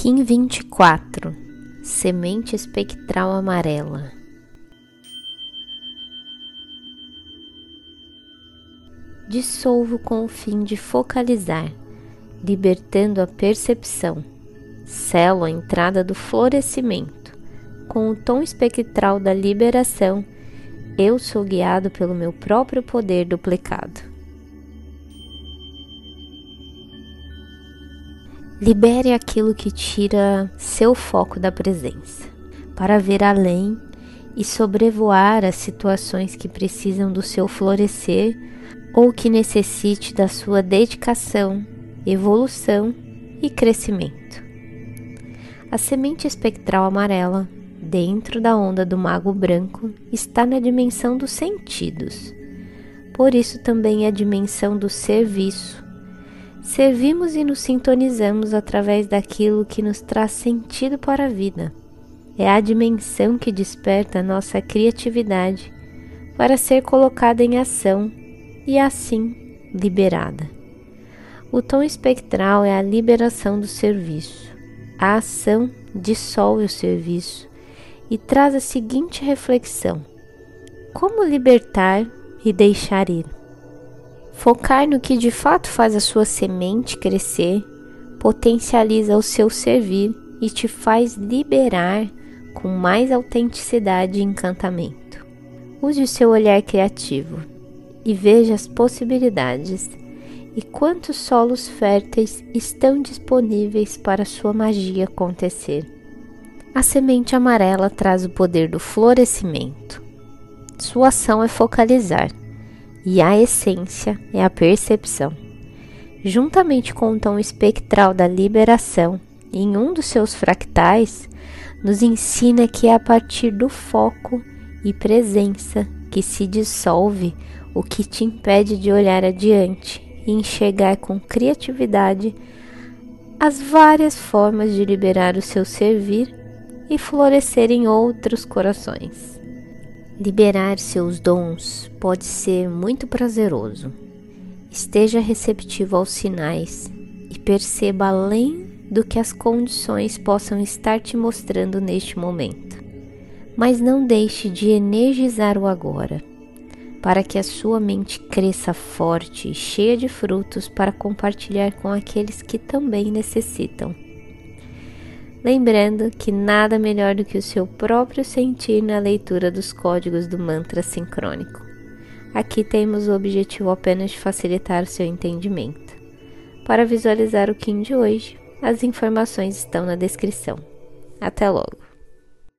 Kim 24 Semente espectral amarela Dissolvo com o fim de focalizar, libertando a percepção. Selo a entrada do florescimento. Com o tom espectral da liberação, eu sou guiado pelo meu próprio poder duplicado. Libere aquilo que tira seu foco da presença, para ver além e sobrevoar as situações que precisam do seu florescer ou que necessite da sua dedicação, evolução e crescimento. A semente espectral amarela, dentro da onda do mago branco, está na dimensão dos sentidos. Por isso também é a dimensão do serviço, Servimos e nos sintonizamos através daquilo que nos traz sentido para a vida. É a dimensão que desperta nossa criatividade para ser colocada em ação e assim liberada. O tom espectral é a liberação do serviço. A ação dissolve o serviço e traz a seguinte reflexão: como libertar e deixar ir? Focar no que de fato faz a sua semente crescer, potencializa o seu servir e te faz liberar com mais autenticidade e encantamento. Use o seu olhar criativo e veja as possibilidades e quantos solos férteis estão disponíveis para sua magia acontecer. A semente amarela traz o poder do florescimento. Sua ação é focalizar e a essência é a percepção. Juntamente com o tom espectral da liberação, em um dos seus fractais, nos ensina que é a partir do foco e presença que se dissolve o que te impede de olhar adiante e enxergar com criatividade as várias formas de liberar o seu servir e florescer em outros corações. Liberar seus dons pode ser muito prazeroso. Esteja receptivo aos sinais e perceba além do que as condições possam estar te mostrando neste momento. Mas não deixe de energizar o agora, para que a sua mente cresça forte e cheia de frutos para compartilhar com aqueles que também necessitam lembrando que nada melhor do que o seu próprio sentir na leitura dos códigos do mantra sincrônico. Aqui temos o objetivo apenas de facilitar o seu entendimento. Para visualizar o Kim de hoje, as informações estão na descrição. Até logo!